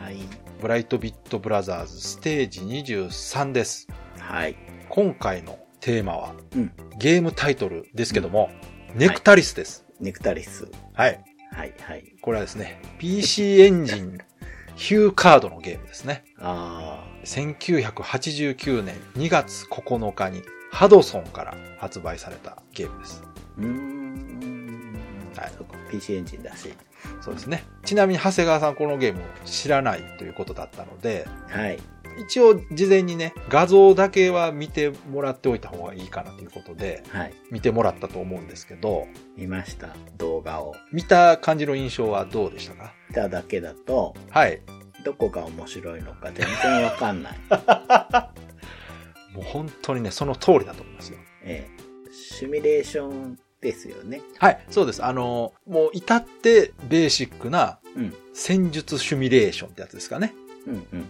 はい。ブライトビットブラザーズステージ23です。はい。今回のテーマはうん。ゲームタイトルですけども、ネクタリスです。ネクタリス。はい。はい、はい。これはですね、PC エンジン ヒューカードのゲームですね。あ1989年2月9日にハドソンから発売されたゲームです。ー。うーん。はいそうか、PC エンジンだし。そうですね。ちなみに長谷川さんこのゲームを知らないということだったので、はい。一応事前にね、画像だけは見てもらっておいた方がいいかなということで、はい。見てもらったと思うんですけど、見ました。動画を。見た感じの印象はどうでしたか？見ただけだと、はい。どこが面白いのか全然わかんない。もう本当にね、その通りだと思いますよ。ええ。シミュレーションですよね。はい、そうです。あの、もう至ってベーシックなうん。戦術シミュレーションってやつですかね。うん、うん、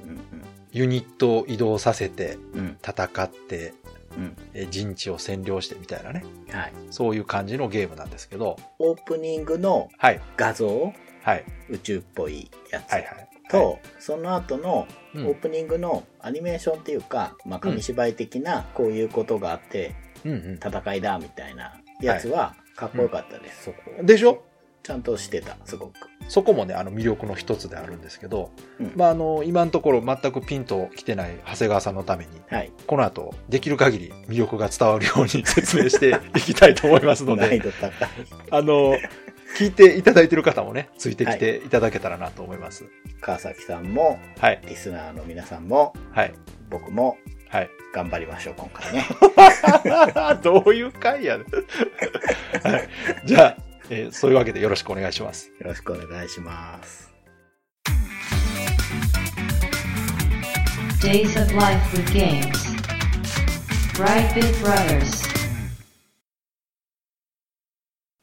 ユニットを移動させて、うん、うん。戦って、うん。え陣地を占領してみたいなね。うん。はい。そういう感じのゲームなんですけど、オープニングのはい、画像、はい、宇宙っぽいやつ。はい、はい。と、その後のうんオープニングのアニメーションっていうか、まあ、紙芝居的なこういうことがあってうんうん。戦いだみたいなやつはかっこよかったです、そこでしょ？ちゃんとしてたすごく。そこもね、あの魅力の一つであるんですけど、うん。まあ、あの、今のところ全くピンと来てない長谷川さんのために、はい。この後、できる限り魅力が伝わるように 説明していきたいと思いますので、あの、聞いていただいている方もね、ついてきていただけたらなと思います。川崎さんもはい、リスナーの皆さんもはい、僕もはい。頑張りましょう今回ね どういう回やねんはい。じゃあ、えーそういうわけでよろしくお願いします。よろしくお願いします。Days of Life with Games. Brightbit Brothers.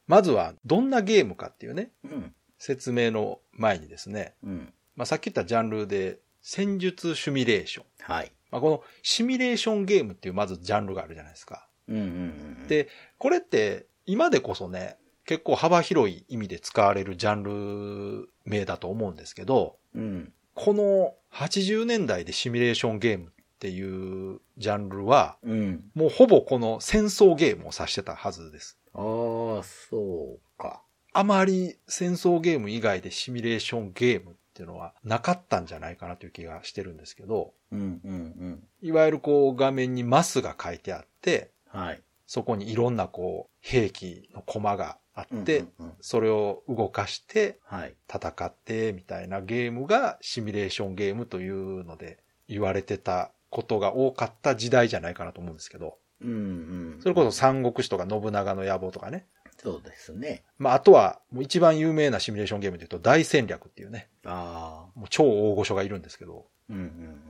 まずは、どんなゲームかっていうね、うん説明の前にですね、うんまあ、さっき言ったジャンルで、戦術シミュレーション。はいまあ、このシミュレーションゲームっていうまずジャンルがあるじゃないですか。うんうんうんで、これって今でこそね、結構幅広い意味で使われるジャンル名だと思うんですけど、うんこの80年代でシミュレーションゲームっていうジャンルは、うんもうほぼこの戦争ゲームを指してたはずです。ああそうかあまり戦争ゲーム以外でシミュレーションゲームっていうのはなかったんじゃないかなという気がしてるんですけど、うんうんうん。いわゆるこう画面にマスが書いてあって、はい。そこにいろんなこう兵器のコマがあって、うんうんうん。それを動かしてはい。戦ってみたいなゲームがシミュレーションゲームというので言われてたことが多かった時代じゃないかなと思うんですけど、うんうん。それこそ三国志とか信長の野望とかね。そうですね。まあ、あとは、もう一番有名なシミュレーションゲームで言うと、大戦略っていうね、ああ。もう超大御所がいるんですけど、うんうん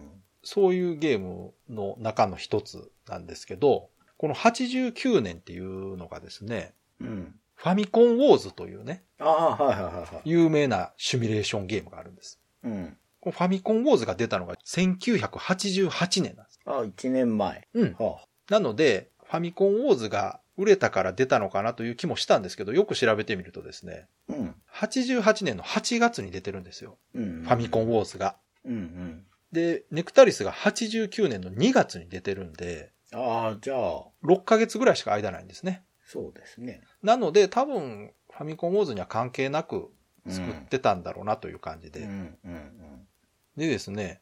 そういうゲームの中の一つなんですけど、この89年っていうのがですね、うん。うんファミコンウォーズというね、ああはいはいはいはい。有名なシミュレーションゲームがあるんです。うん。このファミコンウォーズが出たのが1988年なんです。あ一年前。うん。はなので、ファミコンウォーズが売れたから出たのかなという気もしたんですけど、よく調べてみるとですね、あうん88年の8月に出てるんですよ。うんファミコンウォーズが。うんうんで、ネクタリスが89年の2月に出てるんで、ああじゃあ6ヶ月ぐらいしか間ないんですね。そうですねなので、多分、ファミコンウォーズには関係なく作ってたんだろうなという感じで。うんうんうんでですね、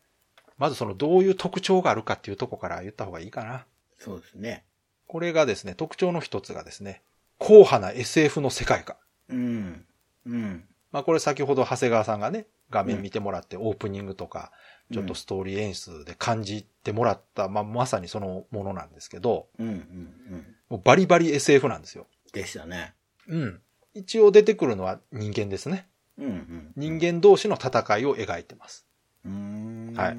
まずそのどういう特徴があるかっていうところから言った方がいいかな。そうですねこれがですね、特徴の一つがですね、硬派な SF の世界観。うんうんまあこれ先ほど長谷川さんがね、画面見てもらってオープニングとか、ちょっとストーリー演出で感じてもらった、まあまさにそのものなんですけど、うんうんうんもうバリバリ SF なんですよ。でしたねうん。一応出てくるのは人間ですね。うんうん人間同士の戦いを描いてます。うーん。はい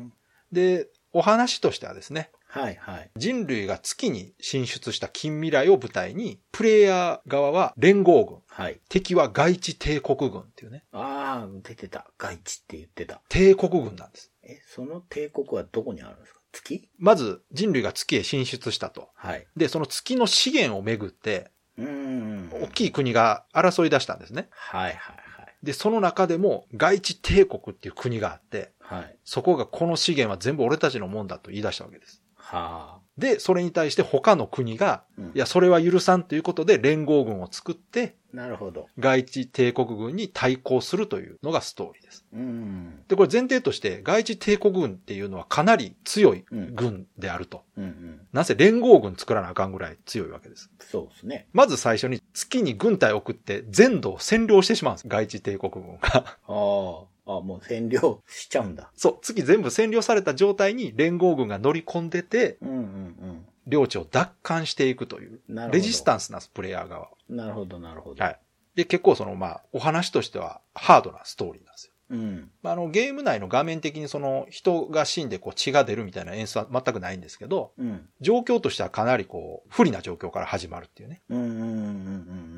で、お話としてはですね、はいはい。人類が月に進出した近未来を舞台に、プレイヤー側は連合軍、はい。敵は外地帝国軍っていうね、ああ、出てた。外地って言ってた。帝国軍なんです。え、その帝国はどこにあるんですか？月？まず人類が月へ進出したと。はい。で、その月の資源をめぐって、うーん。大きい国が争い出したんですね。はいはいはい。で、その中でも外地帝国っていう国があって、はい。そこがこの資源は全部俺たちのもんだと言い出したわけです。はで、それに対して他の国が、あ。うんいや、それは許さんということで連合軍を作って、なるほど。外地帝国軍に対抗するというのがストーリーです。うん。で、これ前提として、外地帝国軍っていうのはかなり強い軍であると。うんうん。なぜ連合軍作らなあかんぐらい強いわけです。そうですね。まず最初に月に軍隊を送って全土を占領してしまうんです。外地帝国軍が。ああ。あもう占領しちゃうんだ。そう、月全部占領された状態に連合軍が乗り込んでて、うんうん領地を奪還していくという、うん。なるほど。レジスタンスなんです、プレイヤー側は。なるほどなるほど。はい。で、結構その、まあ、お話としてはハードなストーリーなんですよ。うん。まあ、あの、ゲーム内の画面的にその、人が死んでこう血が出るみたいな演出は全くないんですけど、うん。状況としてはかなりこう、不利な状況から始まるっていうね、うんうんうんうんう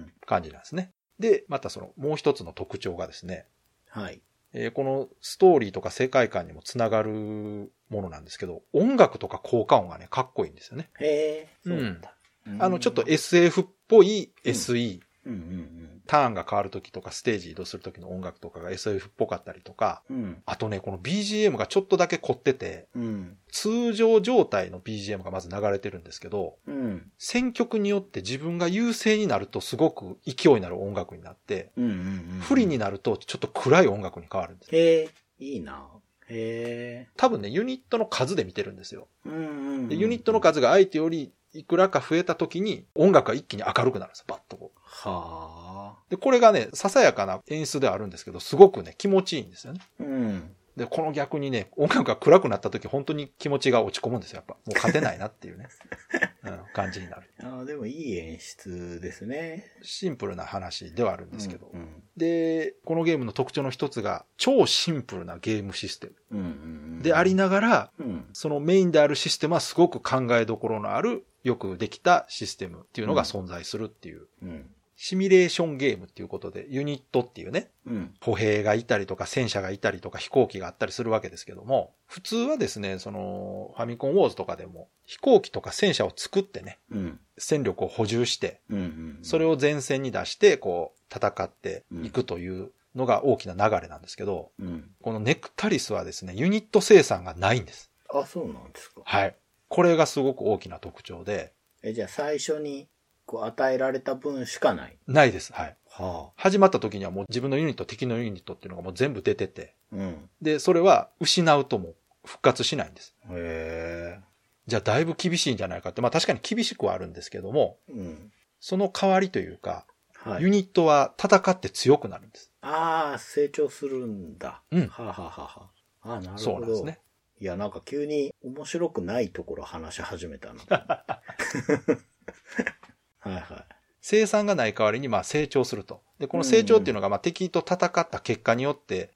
ん。感じなんですね。で、またその、もう一つの特徴がですね、はい。えーこのストーリーとか世界観にもつながるものなんですけど、音楽とか効果音がね、かっこいいんですよね。へえ、そうなんだ。あの、ちょっと SF っぽい SE、うんうんターンが変わるときとかステージ移動するときの音楽とかが SF っぽかったりとか、うん。うん。あとね、この BGM がちょっとだけ凝ってて、うん。通常状態の BGM がまず流れてるんですけど、うん。選曲によって自分が優勢になるとすごく勢いになる音楽になって、うんうんうん。不利になるとちょっと暗い音楽に変わるんです。へえ、いいな。へえ。多分ね、ユニットの数で見てるんですよ。うんうんうん。でユニットの数が相手よりいくらか増えた時に音楽が一気に明るくなるんですよ。バッとこう。はあ。で、これがね、ささやかな演出ではあるんですけど、すごくね、気持ちいいんですよね。うん。で、この逆にね、音楽が暗くなった時、本当に気持ちが落ち込むんですよ。やっぱ。もう勝てないなっていうね、うん、感じになる。ああ、でもいい演出ですね。シンプルな話ではあるんですけど。うんで、このゲームの特徴の一つが、超シンプルなゲームシステム。うん。うんうん。でありながら、うん。そのメインであるシステムはすごく考えどころのある、よくできたシステムっていうのが存在するっていう、うん。シミュレーションゲームっていうことで、ユニットっていうね、うん。歩兵がいたりとか戦車がいたりとか飛行機があったりするわけですけども、普通はですね、そのファミコンウォーズとかでも飛行機とか戦車を作ってね、うん。戦力を補充して。それを前線に出して、こう、戦っていくというのが大きな流れなんですけど、うん。このネクタリスはですね、ユニット生産がないんです。あ、そうなんですか。はい。これがすごく大きな特徴で、え、じゃあ最初に、こう、与えられた分しかない？ないです。はい。はあ。始まった時にはもう自分のユニット、敵のユニットっていうのがもう全部出てて、うん。で、それは失うともう復活しないんです。へえ。じゃあだいぶ厳しいんじゃないかって、まあ確かに厳しくはあるんですけども、うん。その代わりというか、はい。ユニットは戦って強くなるんです。ああ、成長するんだ。うんはあ、はあはあはあ、ああ、なるほど。そうなんですね。いや、なんか急に面白くないところ話し始めたな。はいは生産がない代わりにまあ成長すると。で、この成長っていうのがまあ敵と戦った結果によって。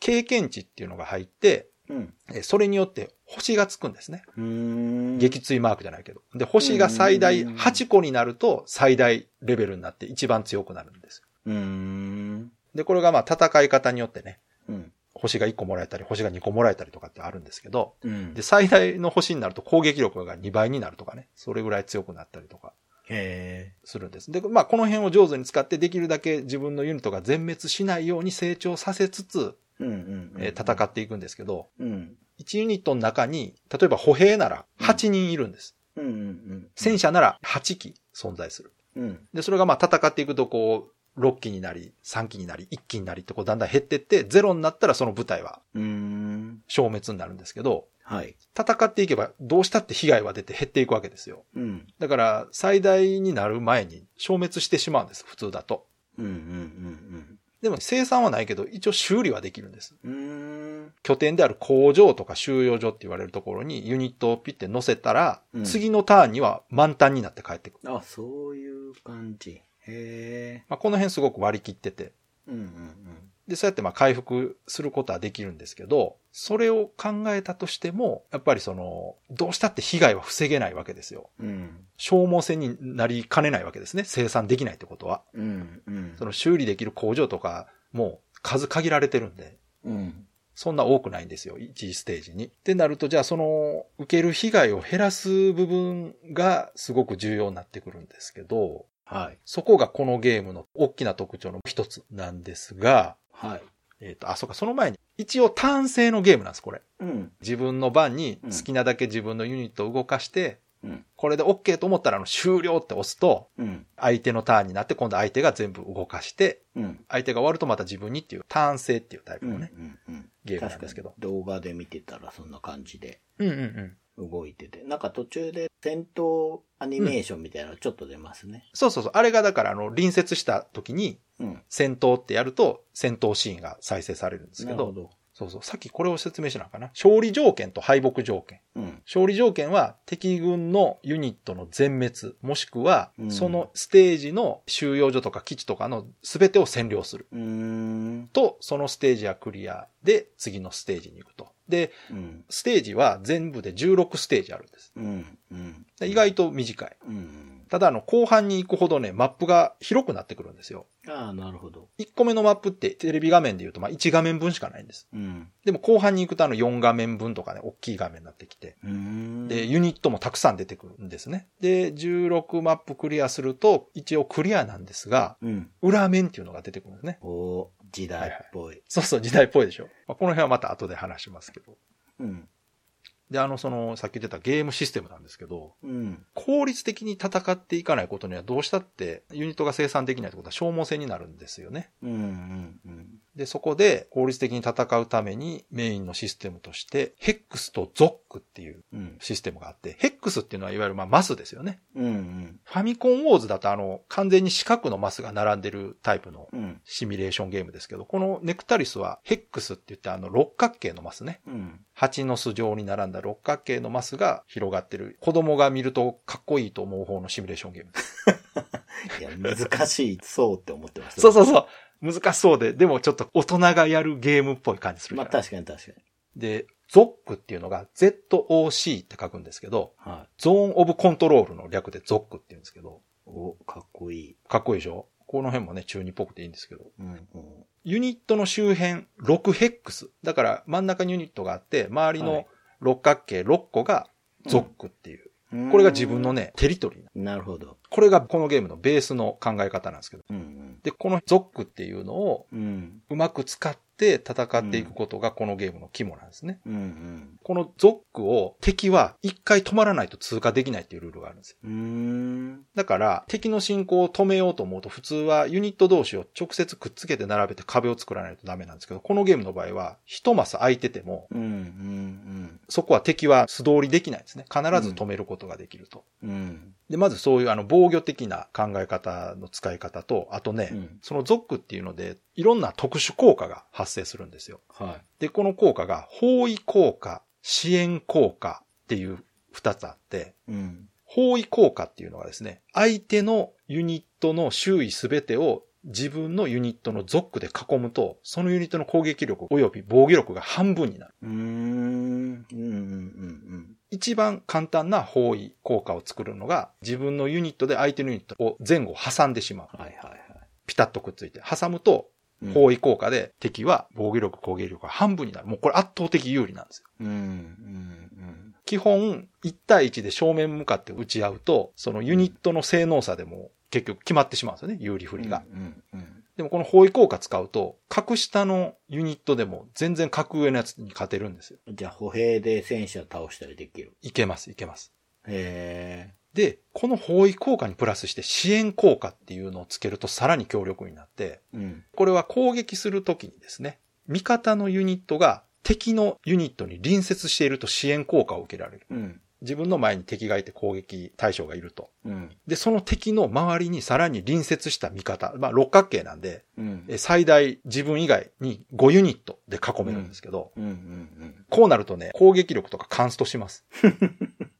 経験値っていうのが入って、うん。えそれによって星がつくんですね。撃墜マークじゃないけど。で、星が最大8個になると最大レベルになって一番強くなるんです。で、これがまあ戦い方によってね、うん。星が1個もらえたり、星が2個もらえたりとかってあるんですけど、うん。で、最大の星になると攻撃力が2倍になるとかね、それぐらい強くなったりとかへするんです。で、まあこの辺を上手に使ってできるだけ自分のユニットが全滅しないように成長させつつ、戦っていくんですけど、うん。1ユニットの中に、例えば歩兵なら8人いるんです。戦車なら8機存在する。うん。で、それがまあ戦っていくとこう、6機になり、3機になり、1機になりってこうだんだん減ってって、ゼロになったらその部隊はうーん。消滅になるんですけど、はい。戦っていけばどうしたって被害は出て減っていくわけですよ。うん。だから最大になる前に消滅してしまうんです、普通だと。うんうんうんでも生産はないけど一応修理はできるんです。拠点である工場とか収容所って言われるところにユニットをピッて乗せたら、うん次のターンには満タンになって帰ってくる。あ、そういう感じ。へえ。まあ、この辺すごく割り切ってて、うんうんで、そうやってまあ回復することはできるんですけど、それを考えたとしても、やっぱりその、どうしたって被害は防げないわけですよ。うん。消耗戦になりかねないわけですね。生産できないってことは。うん。うん。その修理できる工場とかも数限られてるんで、うん。そんな多くないんですよ。1ステージに。ってなると、じゃあその、受ける被害を減らす部分がすごく重要になってくるんですけど、はい。そこがこのゲームの大きな特徴の一つなんですが、はい。えっ、と、あ、そうか、その前に、一応単性のゲームなんです、これ。うん。自分の番に好きなだけ自分のユニットを動かして、うん。これで OK と思ったらあの終了って押すと、うん。相手のターンになって今度相手が全部動かして、うん。相手が終わるとまた自分にっていう単性っていうタイプうん。のね、うん。ゲームなんですけど。動画で見てたらそんな感じでうんうんうん。動いてて。なんか途中で戦闘アニメーションみたいなのちょっと出ますね。そうそうそう。あれがだからあの、隣接した時にうん。戦闘ってやると戦闘シーンが再生されるんですけど、なるほど。そうそう。さっきこれを説明しなあかな？勝利条件と敗北条件。うん。勝利条件は敵軍のユニットの全滅、もしくはうんそのステージの収容所とか基地とかの全てを占領する。うーん。と、そのステージはクリアで次のステージに行くと。で、うん。ステージは全部で16ステージあるんです。うん。うん。で意外と短い。うん。ただあの、後半に行くほどね、マップが広くなってくるんですよ。ああ、なるほど。1個目のマップってテレビ画面で言うと、まあ1画面分しかないんです。うん。でも後半に行くとあの4画面分とかね、大きい画面になってきて。で、ユニットもたくさん出てくるんですね。で、16マップクリアすると、一応クリアなんですが、うん。裏面っていうのが出てくるんですね。時代っぽい。そうそう、時代っぽいでしょ。まあ、この辺はまた後で話しますけど。うん。で、あの、その、さっき言ってたゲームシステムなんですけど、うん。効率的に戦っていかないことにはどうしたってユニットが生産できないってことは消耗戦になるんですよね。うん。うん。うん。で、そこで効率的に戦うためにメインのシステムとして、ヘックスとゾックっていううん。システムがあって、ヘックスっていうのはいわゆるまあマスですよね。うん。うん。ファミコンウォーズだとあの、完全に四角のマスが並んでるタイプのうん。シミュレーションゲームですけど、このネクタリスはヘックスって言ってあの六角形のマスね。うん。蜂の巣状に並んだ六角形のマスが広がってる。子供が見るとかっこいいと思う方のシミュレーションゲームです。いや、難しいそうって思ってます。そうそうそう。難しそうで、でもちょっと大人がやるゲームっぽい感じするじまあゃない。確かに確かに。で、ゾックっていうのが ZOC って書くんですけど、はゾーンオブコントロールの略でゾックって言うんですけど、い。お、かっこいい。かっこいいでしょ？この辺もね、中二っぽくていいんですけど。うん。うん。ユニットの周辺、6ヘックス。だから真ん中にユニットがあって、周りのはい六角形6個がゾックっていう。うんこれが自分の。ね、テリトリーな。なるほど。これがこのゲームのベースの考え方なんですけど。うん。で、このゾックっていうのをうん。うまく使って戦っていくことがこのゲームの肝なんですね。うん。うん。このゾックを敵は一回止まらないと通過できないっていうルールがあるんですよ。だから敵の進行を止めようと思うと普通はユニット同士を直接くっつけて並べて壁を作らないとダメなんですけど、このゲームの場合は一マス空いててもうん。うん。そこは敵は素通りできないんですね。必ず止めることができると。うん。うん。で、まずそういうあの防御的な考え方の使い方と、あとね、うんそのゾックっていうのでいろんな特殊効果が発生するんですよ。はで、この効果が包囲効果、支援効果っていう二つあって、い。うん。包囲効果っていうのがですね、相手のユニットの周囲すべてを自分のユニットのゾックで囲むと、そのユニットの攻撃力及び防御力が半分になる。うーん。うん。うん。うん。一番簡単な包囲効果を作るのが、自分のユニットで相手のユニットを前後挟んでしまう。はいはいはい。ピタッとくっついて。挟むと、うん包囲効果で敵は防御力、攻撃力が半分になる。もうこれ圧倒的有利なんですよ。うん。うん。基本、1対1で正面向かって打ち合うと、そのユニットの性能差でも結局決まってしまうんですよね、有利不利が。うん。うん。でもこの包囲効果使うと、格下のユニットでも全然格上のやつに勝てるんですよ。じゃあ、歩兵で戦車倒したりできる。いけます、いけます。へで、この包囲効果にプラスして支援効果っていうのをつけるとさらに強力になって、え。うん。これは攻撃するときにですね、味方のユニットが敵のユニットに隣接していると支援効果を受けられる。うん。自分の前に敵がいて攻撃対象がいると。うん。で、その敵の周りにさらに隣接した味方、まあ六角形なんで、うん。え最大自分以外に5ユニットで囲めるんですけど。こうなるとね、攻撃力とかカンストします。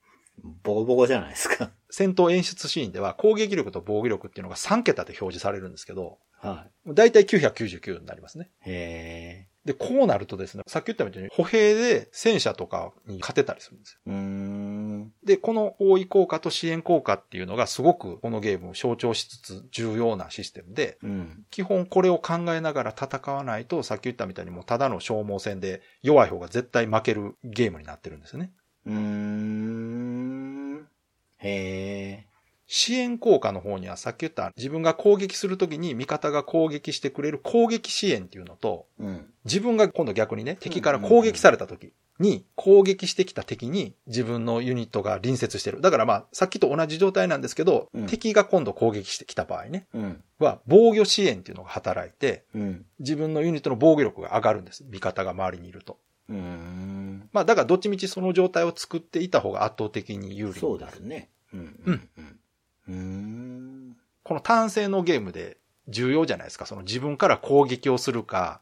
ボコボコじゃないですか。戦闘演出シーンでは攻撃力と防御力っていうのが3桁で表示されるんですけど、はだいたい999になりますね。い。へで、こうなるとですね、さっき言ったみたいに歩兵で戦車とかに勝てたりするんですよ。え。うーん。で、この包囲効果と支援効果っていうのがすごくこのゲームを象徴しつつ重要なシステムで、うん。基本これを考えながら戦わないと、さっき言ったみたいにもうただの消耗戦で弱い方が絶対負けるゲームになってるんですね。うーん。へえ。支援効果の方にはさっき言った自分が攻撃するときに味方が攻撃してくれる攻撃支援っていうのと、うん。自分が今度逆にね、敵から攻撃されたときに攻撃してきた敵に自分のユニットが隣接してる。だからまあさっきと同じ状態なんですけど、うん敵が今度攻撃してきた場合ね、うん。は防御支援っていうのが働いて、うん。自分のユニットの防御力が上がるんです。味方が周りにいると。うーん。まあだからどっちみちその状態を作っていた方が圧倒的に有利そうになる。ですね。うん。この単性のゲームで重要じゃないですか。その自分から攻撃をするか、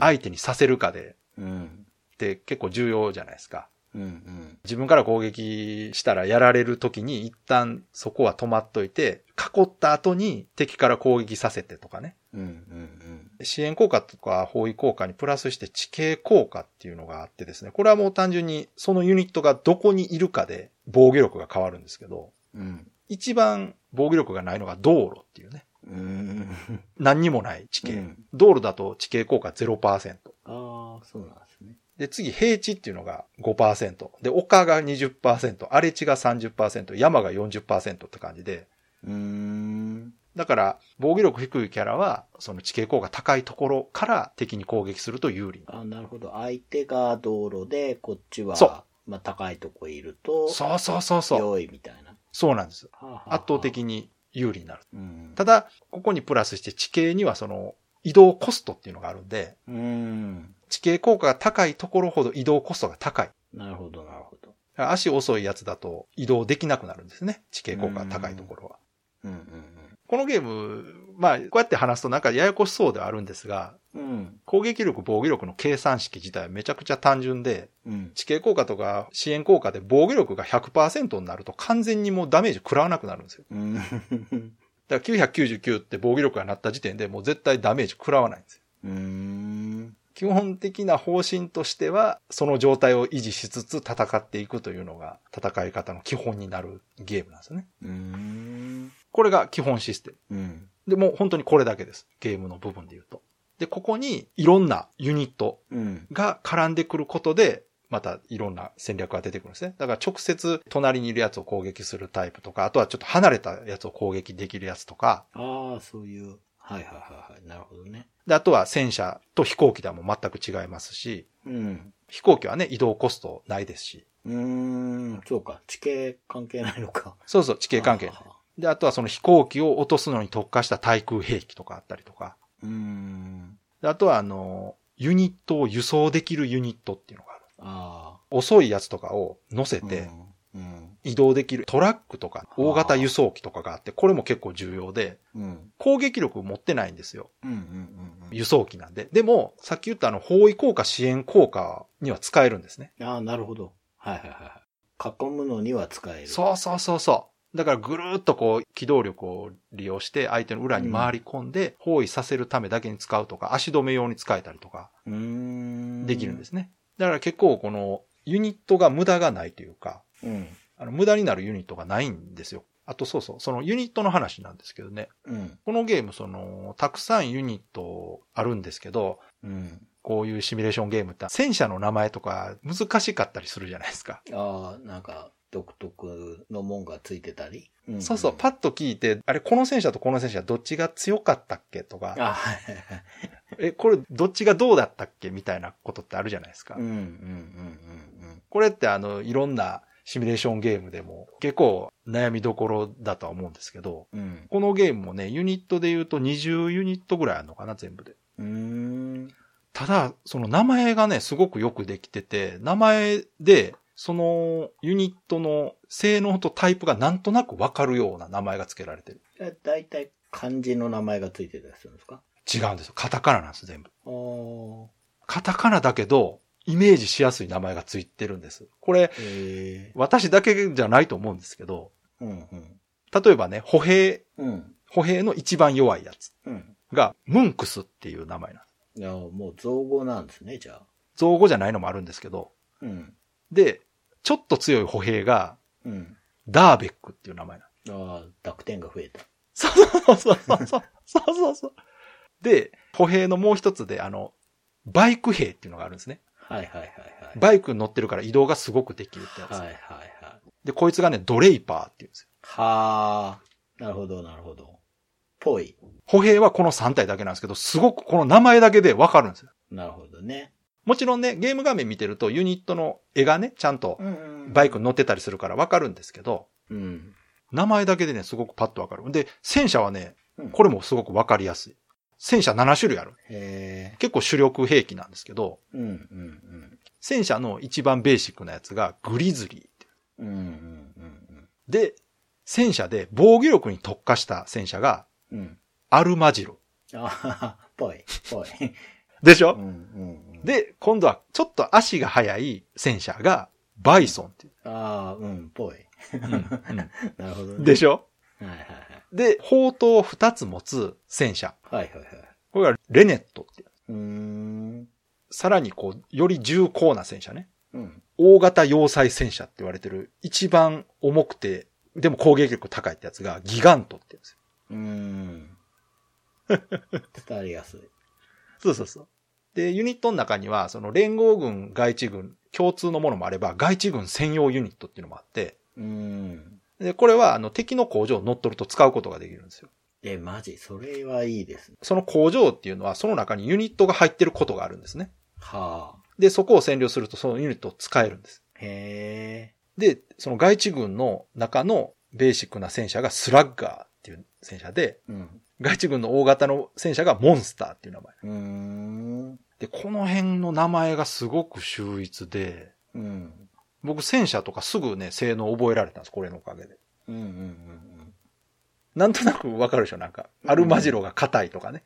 相手にさせるかでうん。って結構重要じゃないですか。うん。自分から攻撃したらやられる時に一旦そこは止まっといて、囲った後に敵から攻撃させてとかね。うん。支援効果とか包囲効果にプラスして地形効果っていうのがあってですね。これはもう単純にそのユニットがどこにいるかで防御力が変わるんですけど、うん。一番防御力がないのが道路っていうね。うん。何にもない地形。うん道路だと地形効果0%。ああ、そうなんですね。で、次、平地っていうのが5%。で、丘が20%、荒れ地が30%、山が40%って感じで、うーん。だから、防御力低いキャラは、その地形効果高いところから敵に攻撃すると有利になる。あなるほど。相手が道路で、こっちは、そうまあ、高いとこいると、そうそうそうそう。良いみたいな。そうなんです。はあはあはあ圧倒的に有利になる。うん。ただ、ここにプラスして地形にはその移動コストっていうのがあるんで、うん。地形効果が高いところほど移動コストが高い。なるほど、なるほど。足遅いやつだと移動できなくなるんですね。地形効果が高いところは。うんうんこのゲーム、まあ、こうやって話すとなんかややこしそうではあるんですが、うん。うん。攻撃力、防御力の計算式自体はめちゃくちゃ単純で、うん。地形効果とか支援効果で防御力が100%になると完全にもうダメージ食らわなくなるんですよ。うん。だから999って防御力がなった時点でもう絶対ダメージ食らわないんですよ。うん。基本的な方針としては、その状態を維持しつつ戦っていくというのが戦い方の基本になるゲームなんですよね。うん。これが基本システム。うん。で、もう本当にこれだけです。ゲームの部分で言うと。で、ここにいろんなユニットうん。が絡んでくることで、またいろんな戦略が出てくるんですね。だから直接隣にいるやつを攻撃するタイプとか、あとはちょっと離れたやつを攻撃できるやつとか、ああ、そういう。はいはいはいはい。なるほどね。で、あとは戦車と飛行機ではもう全く違いますし、うん。飛行機はね、移動コストないですし、うーん。そうか。地形関係ないのか。そうそう、地形関係は。ははで、あとはその飛行機を落とすのに特化した対空兵器とかあったりとか、うーん。であとはあの、ユニットを輸送できるユニットっていうのがある。あ遅いやつとかを乗せあ。てうん。移動できるトラックとか大型輸送機とかがあって、これも結構重要で、うん。うん。攻撃力持ってないんですよ。うん。うん。うん。輸送機なんで。でも、さっき言ったあの、包囲効果支援効果には使えるんですね。ああ、なるほど。はいはいはいはい。囲むのには使える。そうそうそうそう。だからぐるーっとこう、機動力を利用して相手の裏に回り込んで、包囲させるためだけに使うとか、足止め用に使えたりとか。できるんですね。だから結構この、ユニットが無駄がないというか、うん。あの、無駄になるユニットがないんですよ。あとそうそう、そのユニットの話なんですけどね。うん。このゲーム、その、たくさんユニットあるんですけど、うん。こういうシミュレーションゲームって戦車の名前とか難しかったりするじゃないですか。ああ、なんか、独特のもんがついてたり。んそうそう、パッと聞いて、あれ、この戦車とこの戦車どっちが強かったっけとか、あはいはいはい。え、これどっちがどうだったっけみたいなことってあるじゃないですか。うんうんうんこれってあの、いろんなシミュレーションゲームでも結構悩みどころだとは思うんですけど、うんうん。このゲームもね、ユニットで言うと20ユニットぐらいあるのかな、全部で。うーん。ただ、その名前がね、すごくよくできてて、名前で、そのユニットの性能とタイプがなんとなくわかるような名前が付けられてる。えだいたい漢字の名前がついてたりするんですか？違うんですよ。カタカナなんです、全部。カタカナだけど、イメージしやすい名前が付いてるんです。これ。私だけじゃないと思うんですけど、うんうん。例えばね、歩兵、うん。歩兵の一番弱いやつ。うん。が、ムンクスっていう名前なんです。いや、もう造語なんですね、じゃあ。造語じゃないのもあるんですけど、うん。で、ちょっと強い歩兵が、うん。ダーベックっていう名前な。ああ、濁点が増えた。そうそうそうそう。そうそうそう。で、歩兵のもう一つで、あの、バイク兵っていうのがあるんですね。はいはいはいはい。バイクに乗ってるから移動がすごくできるってやつ。はいはいはい。で、こいつがね、ドレイパーっていうんですよ。はあ。なるほどなるほど。ぽい。歩兵はこの3体だけなんですけど、すごくこの名前だけでわかるんですよ。なるほどね。もちろんね、ゲーム画面見てるとユニットの絵がね、ちゃんとんバイクに乗ってたりするからわかるんですけど、うん。名前だけでね、すごくパッとわかる。で、戦車はねうん、これもすごくわかりやすい。戦車7種類ある。結構主力兵器なんですけど、うんうん戦車の一番ベーシックなやつがグリズリーって。うん。うんうんうんで、戦車で防御力に特化した戦車がうん。うん。アルマジロ。あぽい、ぽい。でしょ、うんうんうん。、で、今度はちょっと足が速い戦車がバイソンっていああ、うん、ぽい。う。うんうん なるほどね。でしょ？はいはいで、砲塔を2つ持つ戦車。はい。はいはいはい。これがレネットっていう。うーん。さらにこう、より重厚な戦車ね。うん。大型要塞戦車って言われてる、一番重くて、でも攻撃力高いってやつがギガントって言うんですよ。うーん。伝わりやすい。そうそうそう。で、ユニットの中には、その連合軍、外地軍、共通のものもあれば、外地軍専用ユニットっていうのもあって、うーん。で、これはあの敵の工場を乗っ取ると使うことができるんですよ。え、マジ？それはいいですね。その工場っていうのは、その中にユニットが入ってることがあるんですね。はあ。で、そこを占領するとそのユニットを使えるんです。へえ。で、その外地軍の中のベーシックな戦車がスラッガーっていう戦車で、うん。外地軍の大型の戦車がモンスターっていう名前。で、この辺の名前がすごく秀逸で、うん。僕戦車とかすぐね、性能覚えられたんです、これのおかげで。うんうんうんなんとなくわかるでしょなんか、アルマジロが硬いとかね。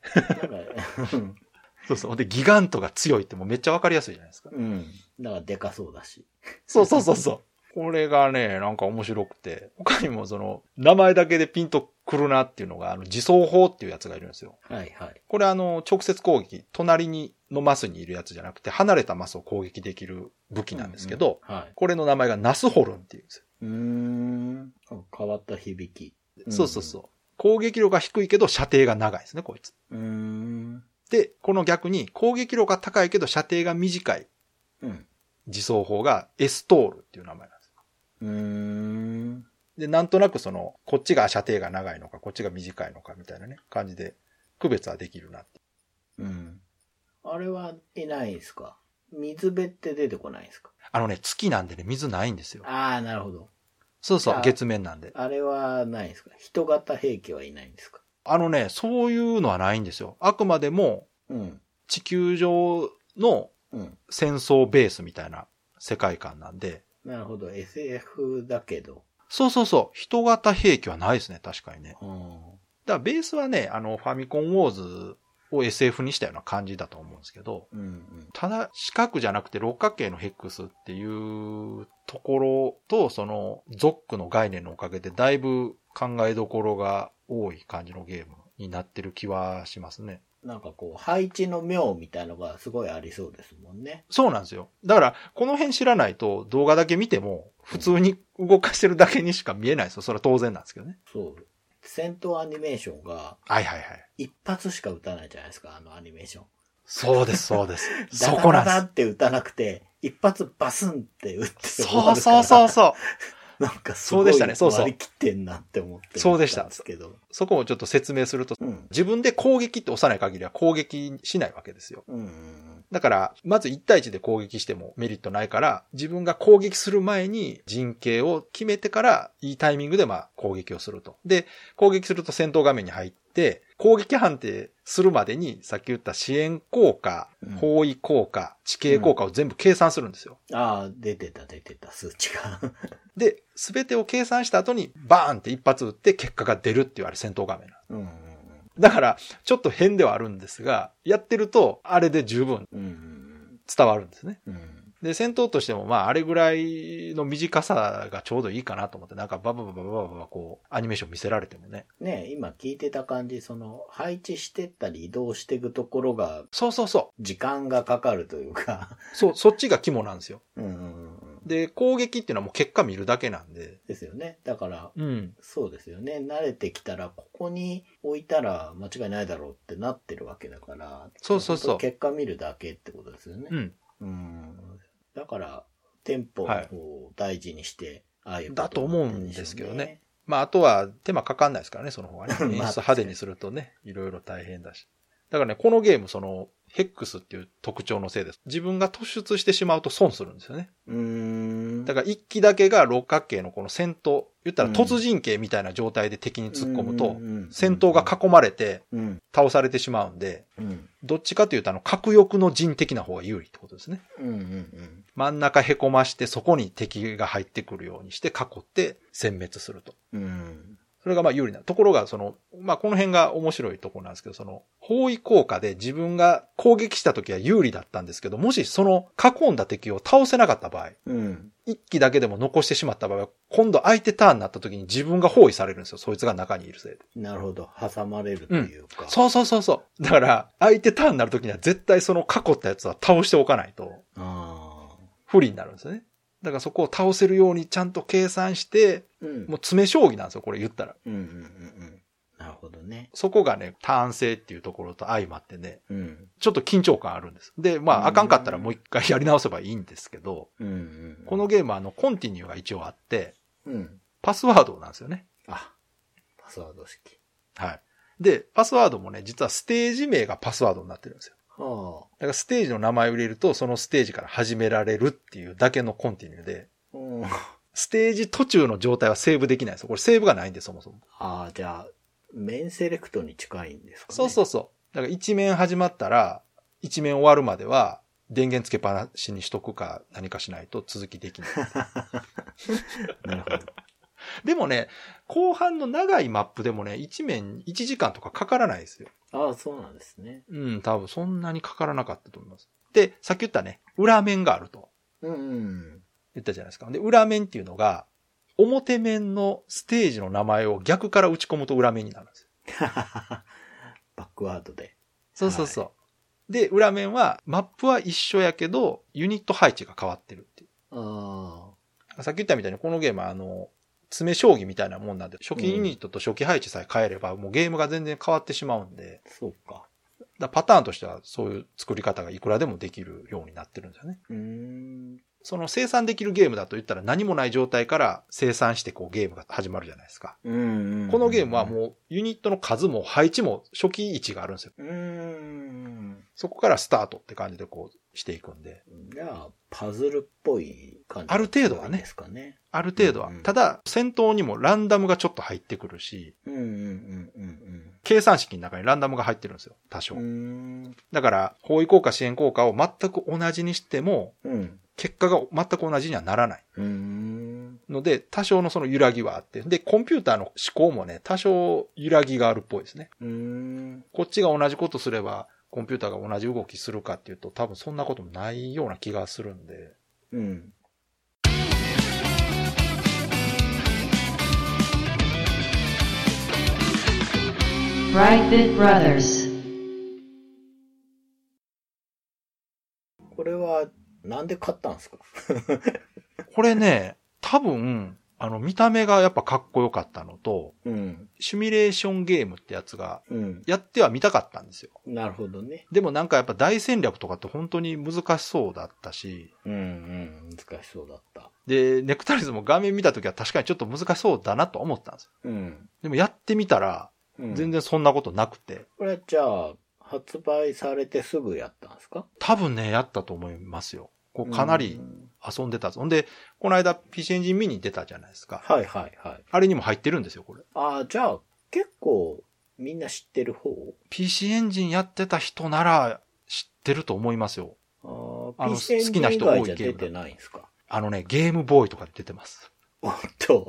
そうそう。で、ギガントが強いってもうめっちゃわかりやすいじゃないですか。うん。だからでかそうだし。そうそうそうそう。これがね、なんか面白くて、他にもその、名前だけでピンとくるなっていうのが、あの、自走砲っていうやつがいるんですよ。はいはい。これあの、直接攻撃、隣にのマスにいるやつじゃなくて、離れたマスを攻撃できる武器なんですけど、うんうんはい。これの名前がナスホルンっていうんですよ。うーん。変わった響き。そうそうそう。攻撃力が低いけど射程が長いですね、こいつ。う。ん。で、この逆に攻撃力が高いけど射程が短いうん。自走砲がエストールっていう名前なんです。うーん。で、なんとなくその、こっちが射程が長いのか、こっちが短いのかみたいなね、感じで区別はできるなって。うん。あれはいないですか？水辺って出てこないですか？あのね、月なんでね、水ないんですよ。ああ、なるほど。そうそうあ、月面なんで。あれはないですか？人型兵器はいないんですか？あのね、そういうのはないんですよ。あくまでもうん。地球上のうん。戦争ベースみたいな世界観なんで、なるほど。SF だけど。そうそうそう、人型兵器はないですね、確かにね。うん。だからベースはね、あの、ファミコンウォーズを SF にしたような感じだと思うんですけど、うんうん。ただ四角じゃなくて六角形のヘックスっていうところと、そのゾックの概念のおかげでだいぶ考えどころが多い感じのゲームになってる気はしますね。なんかこう、配置の妙みたいのがすごいありそうですもんね。そうなんですよ。だから、この辺知らないと動画だけ見ても、普通に動かしてるだけにしか見えないですよ。それは当然なんですけどね。そう。戦闘アニメーションがはいはいはい。一発しか撃たないじゃないですか、あのアニメーション。そうです、そうです。そダこなんです。ダダダって撃たなくて、一発バスンって撃って終そうそうそうそう。なんかすごいそうでしたねそうそう割り切ってんなって思ってそうでしたんですけど。そこをちょっと説明すると、うん。自分で攻撃って押さない限りは攻撃しないわけですよ。うんうんだから、まず1対1で攻撃してもメリットないから、自分が攻撃する前に陣形を決めてから、いいタイミングでまあ攻撃をすると。で、攻撃すると戦闘画面に入って、攻撃判定するまでに、さっき言った支援効果うん、包囲効果、地形効果を全部計算するんですよ。うん。ああ、出てた出てた、数値が。で、すべてを計算した後に、バーンって一発撃って結果が出るっていうあれ戦闘画面なんうんうんだから、ちょっと変ではあるんですが、やってると、あれで十分伝わるんですね。うん。うん。で、戦闘としても、まあ、あれぐらいの短さがちょうどいいかなと思って、なんかバババババババこう、アニメーション見せられてもね。ね今聞いてた感じ、その、配置してったり移動していくところが、そうそうそう時間がかかるというか。そう、そっちが肝なんですよ。うんうんうん。で、攻撃っていうのはもう結果見るだけなんで。ですよね。だから、うん。そうですよね。慣れてきたら、ここに置いたら間違いないだろうってなってるわけだから。そうそうそう結果見るだけってことですよね。うん。うん。だから、テンポを大事にして、ああいうことだと思うんですけどね。まあ、あとは手間かかんないですからね、その方がね。演出派手にするとね、いろいろ大変だし。だからね、このゲーム、その、ヘックスっていう特徴のせいです。自分が突出してしまうと損するんですよね。うーん。だから一機だけが六角形のこの戦闘、言ったら突陣形みたいな状態で敵に突っ込むと、戦闘が囲まれてうん。倒されてしまうんで、うん。どっちかというとあの、核翼の陣的な方が有利ってことですね。真ん中へこましてそこに敵が入ってくるようにして囲って殲滅すると。うん。それがまあ有利な。ところが、その、まあこの辺が面白いところなんですけど、その、包囲効果で自分が攻撃した時は有利だったんですけど、もしその囲んだ敵を倒せなかった場合、うん。一機だけでも残してしまった場合は、今度相手ターンになった時に自分が包囲されるんですよ。そいつが中にいるせいで。なるほど。挟まれるというか。そうそうそうそう。だから、相手ターンになる時には絶対その囲ったやつは倒しておかないと。不利になるんですよね。だからそこを倒せるようにちゃんと計算して、うん。もう詰将棋なんですよ、これ言ったら。うんうんうんうん。なるほどね。そこがね、ターン制っていうところと相まってね、うん。ちょっと緊張感あるんです。で、まうんあ、あかんかったらもう一回やり直せばいいんですけど、うんうん。このゲームはあの、コンティニューが一応あって、うん。パスワードなんですよね。あ、パスワード式。はい。で、パスワードもね、実はステージ名がパスワードになってるんですよ。はだからステージの名前を入れると、そのステージから始められるっていうだけのコンティニューで、あ。うん。ステージ途中の状態はセーブできないんですよ。これセーブがないんで、そもそも。ああ、じゃあ、メンセレクトに近いんですかね。そうそうそう。だから一面始まったら、一面終わるまでは、電源つけっぱなしにしとくか何かしないと続きできない。なるほど。でもね、後半の長いマップでもね、一面1時間とかかからないですよ。ああ、そうなんですね。うん、多分そんなにかからなかったと思います。で、さっき言ったね、裏面があるとうんうん。言ったじゃないですか。で、裏面っていうのが、表面のステージの名前を逆から打ち込むと裏面になるんですよ。バックワードで。そうそうそう。で、裏面は、マップは一緒やけど、ユニット配置が変わってるっていあう。さっき言ったみたいに、このゲームは、あの、詰将棋みたいなもんなんで、初期ユニットと初期配置さえ変えれば、もうゲームが全然変わってしまうんで、あ、そうか。だパターンとしてはそういう作り方がいくらでもできるようになってるんですよね。うーん。その生産できるゲームだと言ったら何もない状態から生産してこうゲームが始まるじゃないですか。このゲームはもうユニットの数も配置も初期位置があるんですよ。う。ん。そこからスタートって感じでこうしていくんで。じゃあ、パズルっぽい感じ。ある程度はねですかね。ある程度はうんうん。ただ、戦闘にもランダムがちょっと入ってくるし、うんうんうんうん計算式の中にランダムが入ってるんですよ。多少。だから、包囲効果、支援効果を全く同じにしても、うん。結果が全く同じにはならない。うーん。ので、多少のその揺らぎはあって。で、コンピューターの思考もね、多少揺らぎがあるっぽいですね。うーん。こっちが同じことすれば、コンピューターが同じ動きするかっていうと、多分そんなこともないような気がするんで。うん。これは、なんで買ったんですか？これね、多分、あの、見た目がやっぱかっこよかったのと、うん。シミュレーションゲームってやつが、うん。やっては見たかったんですよ。なるほどね。でもなんかやっぱ大戦略とかって本当に難しそうだったし、うんうん。難しそうだった。で、ネクタリズも画面見た時は確かにちょっと難しそうだなと思ったんですよ。うん。でもやってみたら、うん、全然そんなことなくて、これはじゃあ、発売されてすぐやったんですか？多分ね、やったと思いますよ。こうかなりうん遊んでたぞ。ほんで、この間 PC エンジンミニ出たじゃないですか。はいはいはい。あれにも入ってるんですよ、これ。ああ、じゃあ、結構、みんな知ってる方？PC エンジンやってた人なら知ってると思いますよ。あーあの PC エンジン好きな人多いゲーム出てないんですかあのね、ゲームボーイとかで出てます。おっと。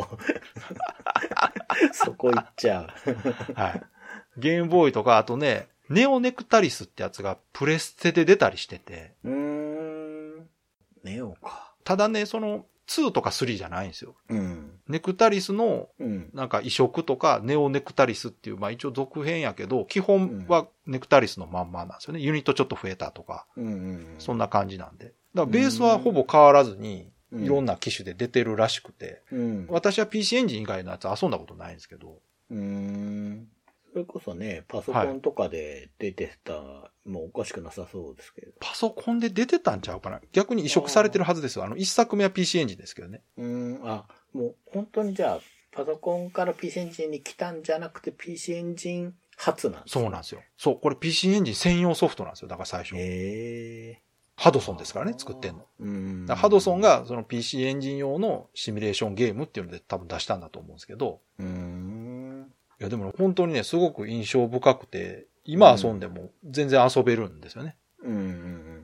そこ行っちゃう。はい。ゲームボーイとか、あとね、ネオネクタリスってやつがプレステで出たりしてて、うーん。ネオか。ただね、その2とか3じゃないんですよ。うん。ネクタリスのうん。なんか移植とかネオネクタリスっていう、まあ一応続編やけど、基本はネクタリスのまんまなんですよね。ユニットちょっと増えたとか、うんうん。そんな感じなんで。だからベースはほぼ変わらずに、うんいろんな機種で出てるらしくて、うん。私は PC エンジン以外のやつ遊んだことないんですけど、うーん。それこそね、パソコンとかで出てた、もうおかしくなさそうですけど。パソコンで出てたんちゃうかな？逆に移植されてるはずですよ。あの、一作目は PC エンジンですけどね。うーん、あ、もう本当にじゃあ、パソコンから PC エンジンに来たんじゃなくて PC エンジン初なんですそうなんですよ。そう、これ PC エンジン専用ソフトなんですよ。だから最初。へえ。ハドソンですからね、作ってんの。うん。ハドソン、がその PC エンジン用のシミュレーションゲームっていうので多分出したんだと思うんですけど、うーん。いやでも本当にね、すごく印象深くて、今遊んでも全然遊べるんですよね。うんうんうんうん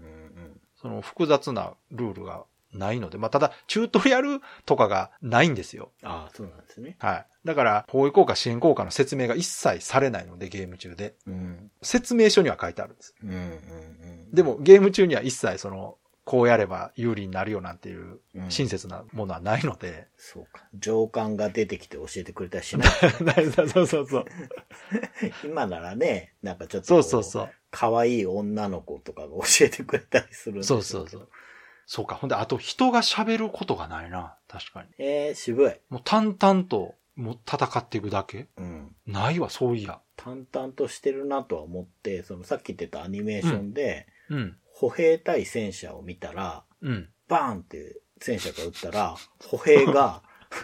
その複雑なルールがないので、まあただ、チュートリアルとかがないんですよ。ああ、そうなんですね。はい。だから、包囲効果、支援効果の説明が一切されないので、ゲーム中で。うん。説明書には書いてあるんです。うんうんうん。でも、ゲーム中には一切その、こうやれば有利になるよなんていううん親切なものはないので。そうか。上官が出てきて教えてくれたりしない。そうそうそう。今ならね、なんかちょっとそこうそうそう。可愛い女の子とかが教えてくれたりするそうそうそう。そうか。ほんで、あと人が喋ることがないな。確かに。えー、渋い。もう淡々と、もう戦っていくだけ？うん。ないわ、そういや。淡々としてるなとは思って、そのさっき言ってたアニメーションで、うん。歩兵対戦車を見たら、うん。バーンって戦車が撃ったら、歩兵が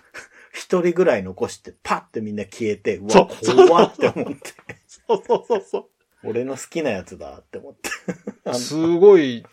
一人ぐらい残してパッてみんな消えて、うわ、怖って思って。そうそうそうそ俺の好きなやつだって思って。すごい、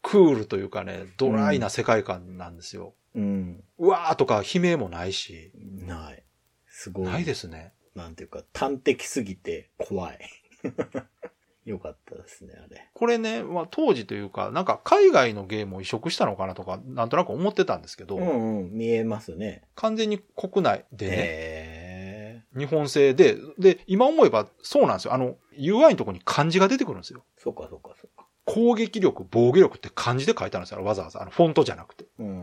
クールというかね、ドライな世界観なんですよ。うん。うわーとか悲鳴もないし、ない。すごい。ないですね。なんていうか、端的すぎて怖い。よかったですね、あれ。これね、まあ当時というか、なんか海外のゲームを移植したのかなとか、なんとなく思ってたんですけど、うんうん、見えますね。完全に国内でね、へえ。日本製で、で、今思えばそうなんですよ。あの、UI のところに漢字が出てくるんですよ。そうかそうかそうか。攻撃力、防御力って漢字で書いてあるんですよ。わざわざ。あの、フォントじゃなくて。うんうんう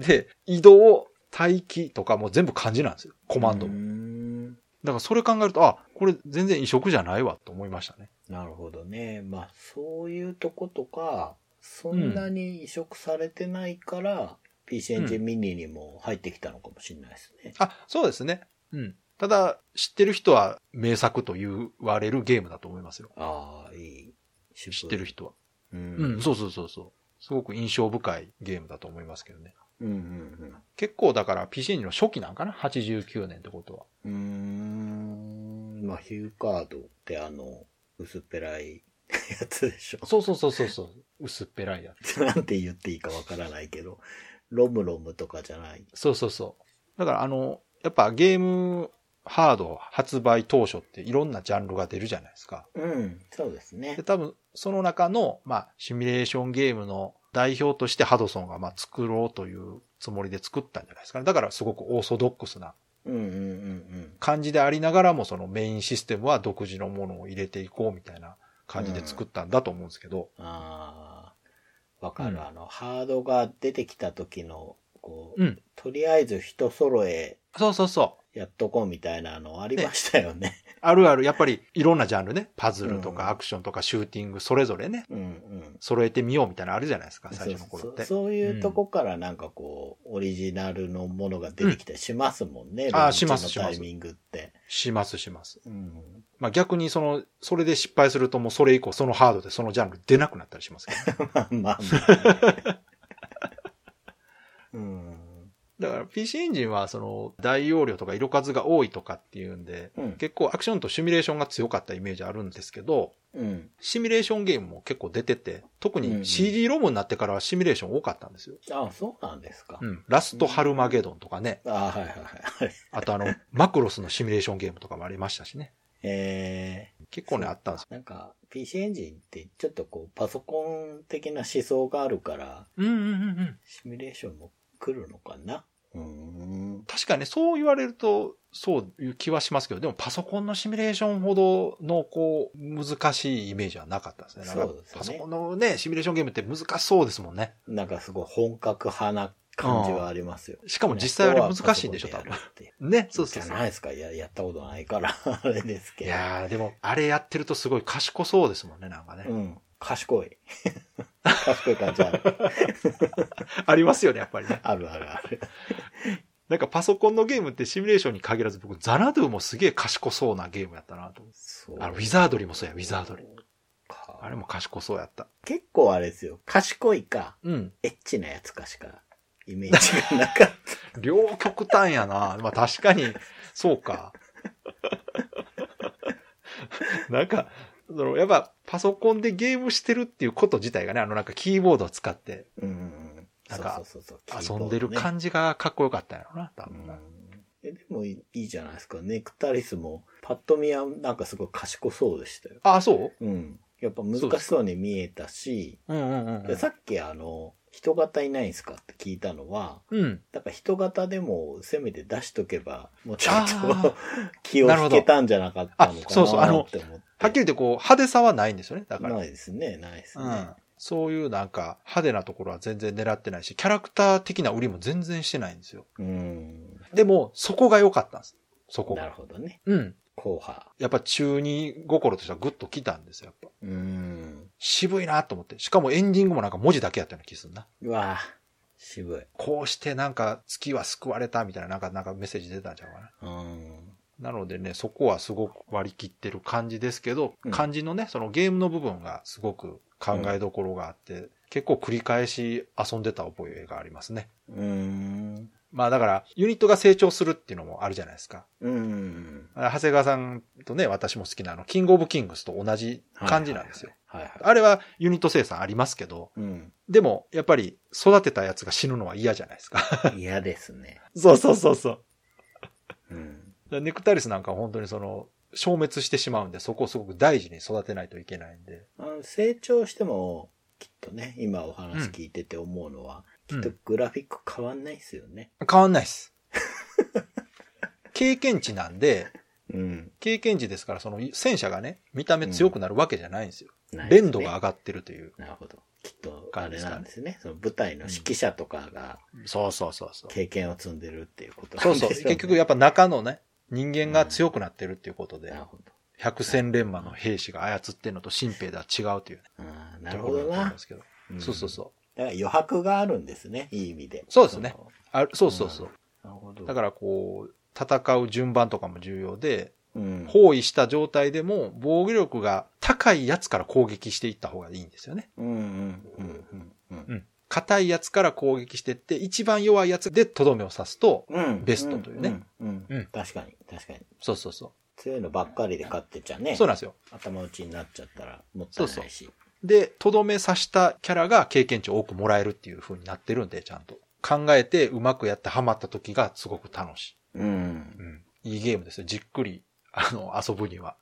ん。で、移動、待機とかも全部漢字なんですよ。コマンドも。んだからそれ考えると、あ、これ全然移植じゃないわと思いましたね。なるほどね。まあ、そういうとことか、そんなに移植されてないから、PC エンジンミニにも入ってきたのかもしれないですね。あ、そうですね。うん。ただ、知ってる人は名作と言われるゲームだと思いますよ。ああ、いい。知ってる。人は。う。うんん、そうそうそうそう。すごく印象深いゲームだと思いますけどね。うんうん結構だから PC の初期なんかな ?89 年ってことは。うん。うーん。まあ、ヒューカードってあの、薄っぺらい やつでしょ。そうそうそうそうそう。薄っぺらいやつ。なんて言っていいかわからないけど、ロムロムとかじゃない。そうそうそう。だからあの、やっぱゲームハード発売当初っていろんなジャンルが出るじゃないですか。うん、そうですねで、。多分その中の、まあ、シミュレーションゲームの代表としてハドソンがまあ作ろうというつもりで作ったんじゃないですかね。だからすごくオーソドックスなうんうんうん感じでありながらもそのメインシステムは独自のものを入れていこうみたいな感じで作ったんだと思うんですけど。うん。ああ、わかる、うんあの、ハードが出てきた時の、こう、うん。とりあえず人揃えそうそうそう。やっとこうみたいなのありましたよね。あるある、やっぱりいろんなジャンルね。パズルとうんかアクションとかシューティング、それぞれね、うんうん。揃えてみようみたいなのあるじゃないですか、最初の頃って。そういうとこからなんかこう、オリジナルのものが出てきたりしますもんね。あーローンチしますしますのタイミングって。しますします。うん。まあ逆にその、それで失敗するともうそれ以降そのハードでそのジャンル出なくなったりしますけど、ね。まあまあまあ。うん。だから PC エンジンはその大容量とか色数が多いとかっていうんで、うん。結構アクションとシミュレーションが強かったイメージあるんですけど、うん。シミュレーションゲームも結構出てて、特うんうんに CD ロムになってからはシミュレーション多かったんですよ。あそうなんですか。うん。ラストハルマゲドンとかね。あはいはいはい。あとあの、マクロスのシミュレーションゲームとかもありましたしね。え結構ね、あったんですなんか PC エンジンってちょっとこうパソコン的な思想があるから、うんうんうんうん。シミュレーションも来るのかな？確かにね、そう言われると、そういう気はしますけど、でもパソコンのシミュレーションほどの、こう、難しいイメージはなかったですね。そうですねパソコンのね、シミュレーションゲームって難しそうですもんね。なんかすごい本格派な感じはありますよ。しかも実際あれ難しいんでしょ、多分ね、そうそうそうじゃな。いですか。いや、やったことないから、あれですけど。いやー、でも、あれやってるとすごい賢そうですもんね、なんかね。うん。賢い。賢い感じある。ありますよね、やっぱりね。あるあるある。なんかパソコンのゲームってシミュレーションに限らず僕、ザナドゥもすげえ賢そうなゲームやったなとあの、ウィザードリーもそうや、ウィザードリー。かあれも賢そうやった。結構あれですよ。賢いか、うん。エッチなやつかしか、イメージがなかっ両極端やな。まあ確かに、そうか。なんか、そのやっぱパソコンでゲームしてるっていうこと自体がね、あのなんかキーボードを使ってた。うん。なんか遊んでるじ。感じがかっこよかったんやろな、多分えでもいいじゃないですか。ネクタリスも、パッと見はなんかすごい賢そうでしたよ。あ、そう？うん。やっぱ難しそうに見えたし、うんうんうんうん。でさっきあの、人型いないんすか？って聞いたのは、うん。だから人型でもせめて出しとけば、もうちょっと気を引けたんじゃなかったのかなあそうそうあのって思って。はっきり言ってこう、派手さはないんですよね、だから。ないですね、ないですね。うん。そういうなんか派手なところは全然狙ってないし、キャラクター的な売りも全然してないんですよ。うん。でも、そこが良かったんです。そこなるが。ほどね。うん。後派。やっぱ中二心としてはグッと来たんですよ、やっぱ。うん。渋いなと思って。しかもエンディングもなんか文字だけやったような気するな。うわぁ、渋い。こうしてなんか月は救われたみたいななんか、なんかメッセージ出たんちゃうかな。うん。なのでね、そこはすごく割り切ってる感じですけど、うん漢字のね、そのゲームの部分がすごく考えどころがあって、結構繰り返し遊んでた覚えがありますね。うん。まあだから、ユニットが成長するっていうのもあるじゃないですか。うん。あ長谷川さんとね、私も好きなあの、キングオブキングスと同じ感じなんですよ。はいはい。あれはユニット生産ありますけど、うん。でも、やっぱり育てたやつが死ぬのは嫌じゃないですか。嫌ですね。そうそうそうそう。うん。でネクタリスなんかは本当にその、消滅してしまうんで、そこをすごく大事に育てないといけないんで。成長しても、きっとね、今お話聞いてて思うのは、うんきっとグラフィック変わんないですよね。変わんないです。経験値なんで、うん。経験値ですから、その戦車がね、見た目強くなるわけじゃないんですよ。ないですね連度が上がってるという。なるほど。きっと、あれなんですね。その舞台の指揮者とかがそうそうそうそう。経験を積んでるっていうことなそうそう。結局やっぱ中のね、人間が強くなってるっていうことでな、るほど。百戦錬磨の兵士が操ってるのと新兵では違うというね。なるほどな。そうそうそう。だから余白があるんですね。いい意味で。そうですねのあそうそうそう。なるほど。だからこう、戦う順番とかも重要で、うん。包囲した状態でも防御力が高いやつから攻撃していった方がいいんですよね。うんうんうんうんうんうん。硬いやつから攻撃していって、一番弱いやつでとどめを刺すと、うん。ベストというねうん。うんうん確かに、確かに。そうそうそ強いのばっかりで勝ってちゃね。う。そうなんですよ。頭打ちになっちゃったらもったいないし。で、とどめ刺したキャラが経験値を多くもらえるっていう風になってるんで、ちゃんと。考えてうまくやってハマった時がすごく楽しい。うん。うん。いいゲームですよ。じっくり、あの、遊ぶには。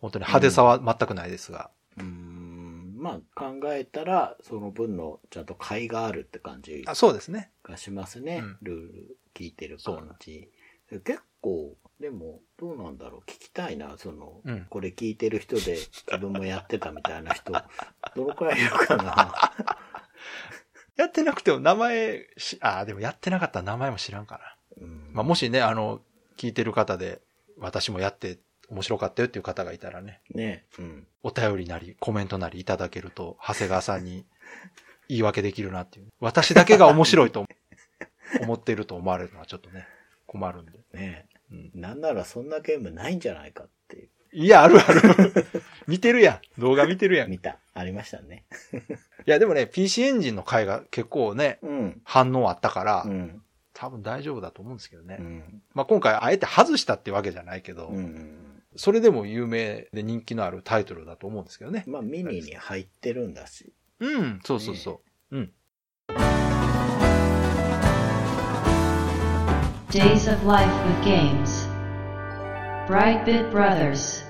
本当に派手さは全くないですが。うーん。まあ考えたら、その分のちゃんと甲斐があるって感じあそうですね。がしますね。うんルール聞いてる感じ。結構、でも、どうなんだろう。聞きたいな。その、うんこれ聞いてる人で 自分もやってたみたいな人、どのくらいいるかな。やってなくても名前し、ああ、でもやってなかったら名前も知らんかな。うんまあ、もしね、あの、聞いてる方で、私もやって面白かったよっていう方がいたらね、ね。うん。お便りなり、コメントなりいただけると、長谷川さんに言い訳できるなっていう。私だけが面白いと思ってると思われるのはちょっとね、困るんで。ねうん、なんならそんなゲームないんじゃないかっていう。いや、あるある。見てるやん。動画見てるやん。い見た。ありましたね。や、でもね、PC エンジンの回が結構ね、うん。反応あったから、うん。多分大丈夫だと思うんですけどね。うん。まあ今回あえて外したってわけじゃないけど、うん。それでも有名で人気のあるタイトルだと思うんですけどね。まあ、ミニに入ってるんだし。うん、そうそうそう。うん。Days of Life with Games. Brightbit Brothers.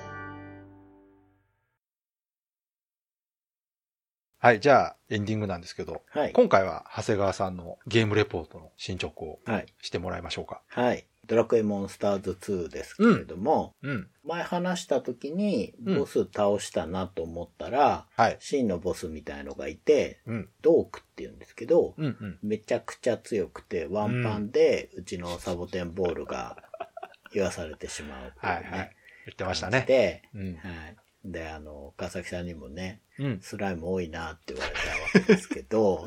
はい、じゃあエンディングなんですけど、はい。今回は長谷川さんのゲームレポートの進捗をはい。してもらいましょうか。はい。ドラクエモンスターズ2ですけれども、うん。前話した時にうんボス倒したなと思ったら、はい。真のボスみたいのがいて、うん。ドークって言うんですけど、うんうん。めちゃくちゃ強くて、ワンパンでうちのサボテンボールが言わされてしまうっていうね。はいはい。言ってましたね。で、うん。はい。で、あの、川崎さんにもね、うん。スライム多いなって言われたわけですけど、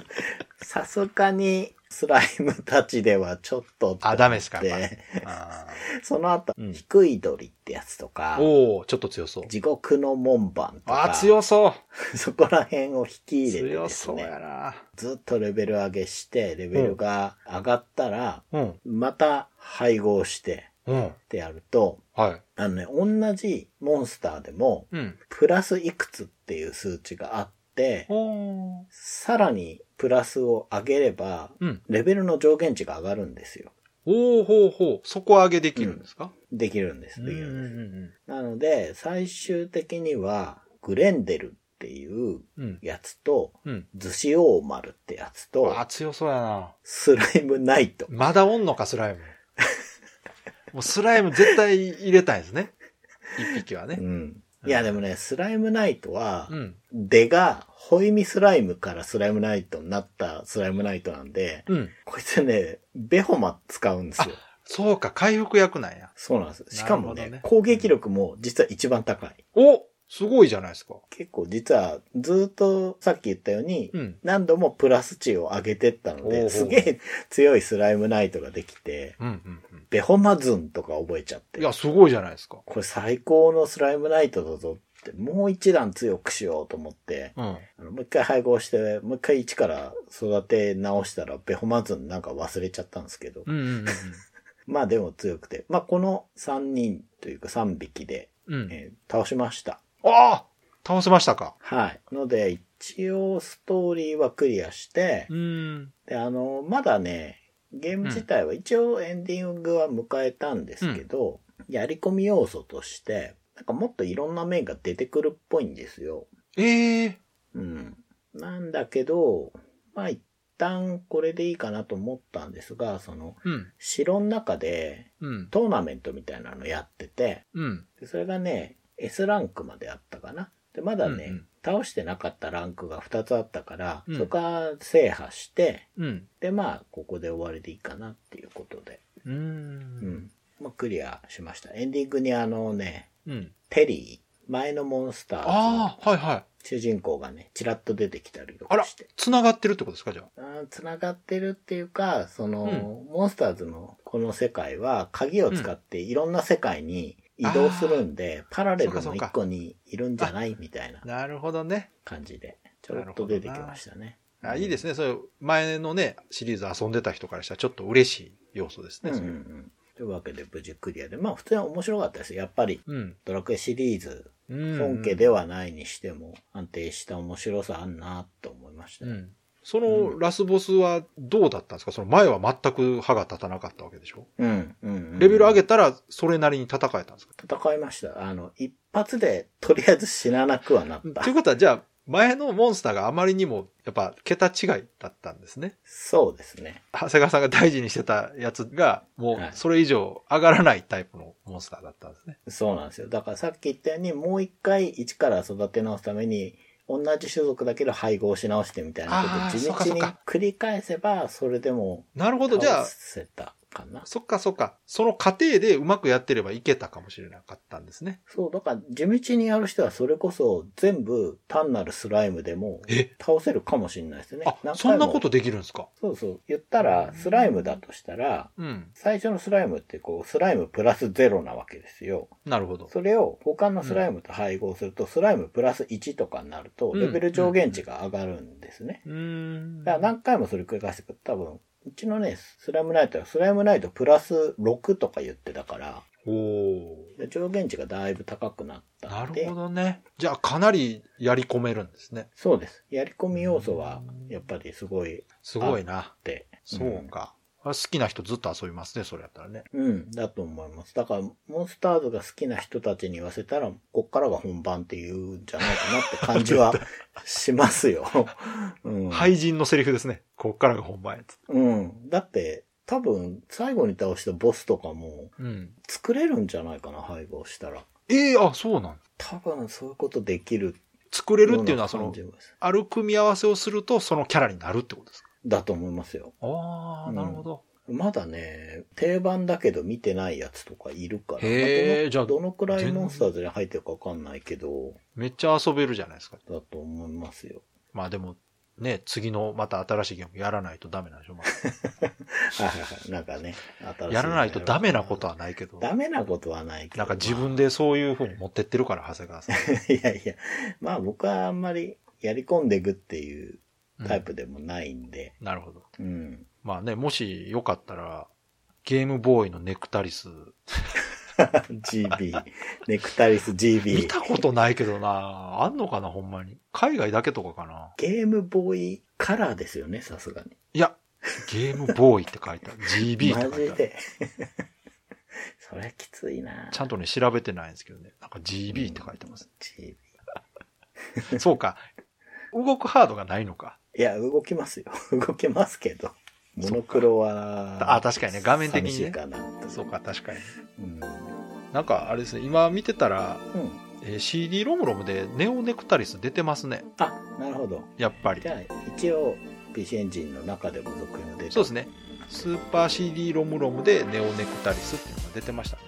さすがにスライムたちではちょっとあダメですか その後、うん低い鳥ってやつとかー、おー、ちょっと強そう。地獄の門番とか、あー、強そう。そこら辺を引き入れて強ですそうやね、な。ずっとレベル上げして、レベルが上がったら、うん。また配合してうん。ってやると、はい。あのね、同じモンスターでも、うん。プラスいくつっていう数値があって。さらにプラスを上げれば、うん。レベルの上限値が上がるんですよ。おーほうほう。底上げできるんですか？できるんです。うんうんできるんです。うんなので、最終的には、グレンデルっていううん。やつと、うん。ズシオーマルってやつとあ、ー、強そうやな。スライムナイト。まだおんのか、スライム。もうスライム絶対入れたいですね。一匹はねう。ん。いや、でもね、スライムナイトはう、ん。出が、ホイミスライムからスライムナイトになったスライムナイトなんで、うん。こいつね、ベホマ使うんですよ。そうか、回復役なんや。そうなんです。しかもねなるほどね攻撃力も実は一番高い。おすごいじゃないですか。結構実はずっとさっき言ったように、うん。何度もプラス値を上げてったので、すげえ強いスライムナイトができて、うんうんベホマズンとか覚えちゃってうん。い、や、すごいじゃないですか。これ最高のスライムナイトだぞって、もう一段強くしようと思って、うん。あのもう一回配合して、もう一回一から育て直したら、ベホマズンなんか忘れちゃったんですけど、うんうん まあでも強くて、まあこの3人というか3匹で、うん。うん。えー倒しました。ああ倒せましたか。はい。ので、一応ストーリーはクリアして、うん。で、あの、まだね、ゲーム自体は一応エンディングは迎えたんですけど、やり込み要素として、なんかもっといろんな面が出てくるっぽいんですよ。ええうん。なんだけど、まあ一旦これでいいかなと思ったんですが、その、うん。城の中でうん。トーナメントみたいなのやってて、うん。でそれがね、S ランクまであったかな。で、まだね、うんうん倒してなかったランクが2つあったから、うんそこは制覇して、うん。で、まあ、ここで終わりでいいかなっていうことで、う。うんん。まあ、クリアしました。エンディングにあのね、うん。テリー、前のモンスターああ、はいはい。主人公がね、ちらっと出てきたりとかして。、繋がってるってことですか、じゃあ。繋がってるっていうか、その、うんモンスターズのこの世界は鍵を使っていろんな世界に移動するんで、パラレルの一個にいるんじゃない？みたいななるほどね。感じで、ちょろっと出てきましたね。あいいですね。そういう前のね、シリーズ遊んでた人からしたらちょっと嬉しい要素ですね。うんうんうん。というわけで無事クリアで、まあ普通に面白かったです。やっぱりうん。ドラクエシリーズ、うん。本家ではないにしても安定した面白さあんなと思いました。うん。そのラスボスはどうだったんですか？その前は全く歯が立たなかったわけでしょ？うん、うん、うん。レベル上げたらそれなりに戦えたんですか？戦いました。あの、一発でとりあえず死ななくはなったという。ことはじゃあ前のモンスターがあまりにもやっぱ桁違いだったんですね。そうですね。長谷川さんが大事にしてたやつがもうはいそれ以上上がらないタイプのモンスターだったんですね。そうなんですよ。だからさっき言ったように、もう一回一から育て直すために、同じ種族だけど配合し直してみたいなことを地道に繰り返せば、それでもなるほど。じゃあかな。そっかそっか。その過程でうまくやってればいけたかもしれなかったんですね。そう、だから地道にやる人はそれこそ全部単なるスライムでもえ？倒せるかもしれないですね。あ、そんなことできるんですか？そうそう。言ったら、スライムだとしたら、うん。最初のスライムってこう、スライムプラスゼロなわけですよ。なるほど。それを他のスライムと配合すると、スライムプラス1とかになると、うんレベル上限値が上がるんですね。うーん。だから何回もそれ繰り返していくと多分、うちのね、スライムナイトはスライムナイトプラス6とか言ってたから、お上限値がだいぶ高くなったなるほ、どね。じゃあかなりやり込めるんですね。そうです。やり込み要素は、やっぱりすごいすごいな。って。そうか。あ好きな人ずっと遊びますね、それやったらね。うん、だと思います。だから、モンスターズが好きな人たちに言わせたら、こっからが本番って言うんじゃないかなって感じは しますよ。うん。廃人のセリフですね。こっからが本番やつ。うん。だって、多分、最後に倒したボスとかも、うん。作れるんじゃないかな、配合したら。ええあ、そうなん多分、そういうことできる作れるっていうのは、そのある組み合わせをすると、そのキャラになるってことですか？だと思いますよ。ああ、なるほど。まだね、定番だけど見てないやつとかいるから。へーじゃあまあどのくらいモンスターズに入ってるかわかんないけど、めっちゃ遊べるじゃないですか。だと思いますよ。まあでも、ね、次のまた新しいゲームやらないとダメなんでしょ、まあ はいはいはい。なんかね、新しいやらないとダメなことはないけど。ダメなことはないけど。なんか自分でそういう風に持ってってるから、長谷川さん。いやいや、まあ僕はあんまりやり込んでいくっていうタイプでもないんで、なるほど。うん。まあね、もしよかったら、ゲームボーイのネクタリス、GB、ネクタリス GB 見。たことないけどな、あんのかな、ほんまに。海外だけとかかな。ゲームボーイカラーですよね、さすがに。いや、ゲームボーイって書いてある。GB って書いてある。マジで。それきついなちゃんとね、調べてないんですけどね。なんか GB って書いてます。GB。そうか。動くハードがないのか。いや、動きますよ。動けますけど。モノクロは。あ確かにね画面的にねかなとそうか、確かに。うん。なんか、あれですね、今見てたら、うん。えー CD ロムロムでネオネクタリス出てますね。あ、なるほど。やっぱりじ。ゃあ、一応、PC エンジンの中でも続編が出てそうですね。スーパー CD ロムロムでネオネクタリスっていうのが出てましたね。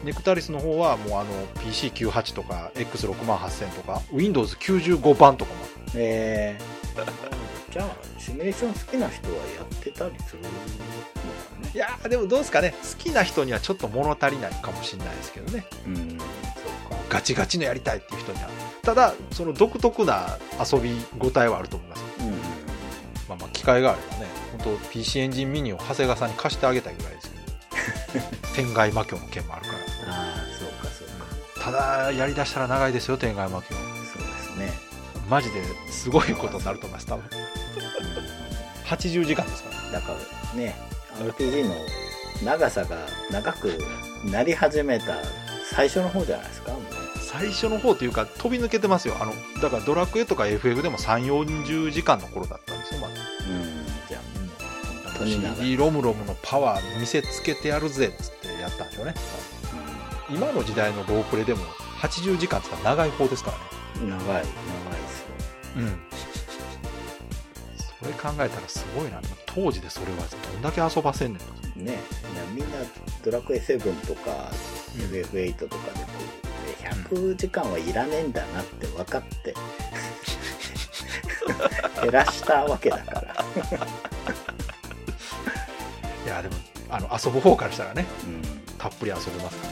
うん。ネクタリスの方はもうあの PC98 とか X68000 とか Windows95 版とかもえー、じゃあ、シミュレーション好きな人はやってたりするのかね。いやーでもどうですかね好きな人にはちょっと物足りないかもしれないですけどねうん、そうか。ガチガチのやりたいっていう人にはただその独特な遊び応えはあると思いますうん。まあまあ機会があればね本当 PC エンジンミニを長谷川さんに貸してあげたいぐらいですけど 天外魔境の件もあるかああ、そうか、そうか。らただやりだしたら長いですよ天外魔境。マジですごいことになると思います多分。80時間ですからね。だからね、RPG の長さが長くなり始めた最初の方じゃないですか、最初の方というか飛び抜けてますよ。あのだからドラクエとか FF でも3 4 0時間の頃だったんですよまだ。うん、じゃあ、本当に長い。CD ロムロムのパワー見せつけてやるぜっつってやったんでしょうね。今の時代のロープレでも80時間って言ったら長い方ですからね。うん長い、長い。うん。それ考えたらすごいな。当時でそれはどんだけ遊ばせんねんね、みんなドラクエ7とか FF8 とかでこうえ100時間はいらねえんだなって分かって 減らしたわけだから、いやでもあの遊ぶ方からしたらねうん。うんたっぷり遊べますか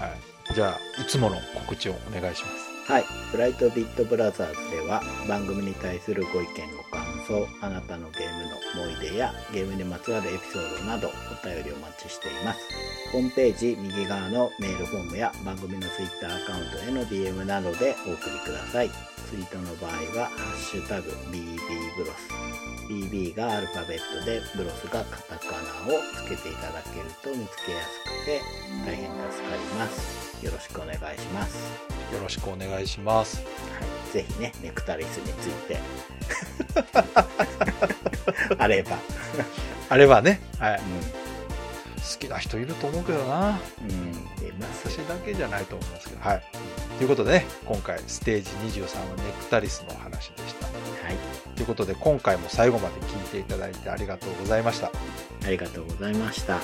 ら、はい、じゃあいつもの告知をお願いしますはい。ブライトビットブラザーズでは番組に対するご意見ご感想、あなたのゲームの思い出やゲームにまつわるエピソードなどお便りお待ちしています。ホームページ右側のメールフォームや番組の Twitter アカウントへの DM などでお送りください。ツイートの場合は、ハッシュタグ BB ブロス。BB がアルファベットで、ブロスがカタカナをつけていただけると見つけやすくて大変助かります。よろしくお願いします。よろしくお願いしますはい、ぜひね、ネクタリスについて。あれば。あれはね、はい、う好きな人いると思うけどな。ん。うん。私だけじゃないと思いますけど。はい。ということでね、今回ステージ23はネクタリスのお話でした。ということで、今回も最後まで聞いていただいてありがとうございました。ありがとうございました。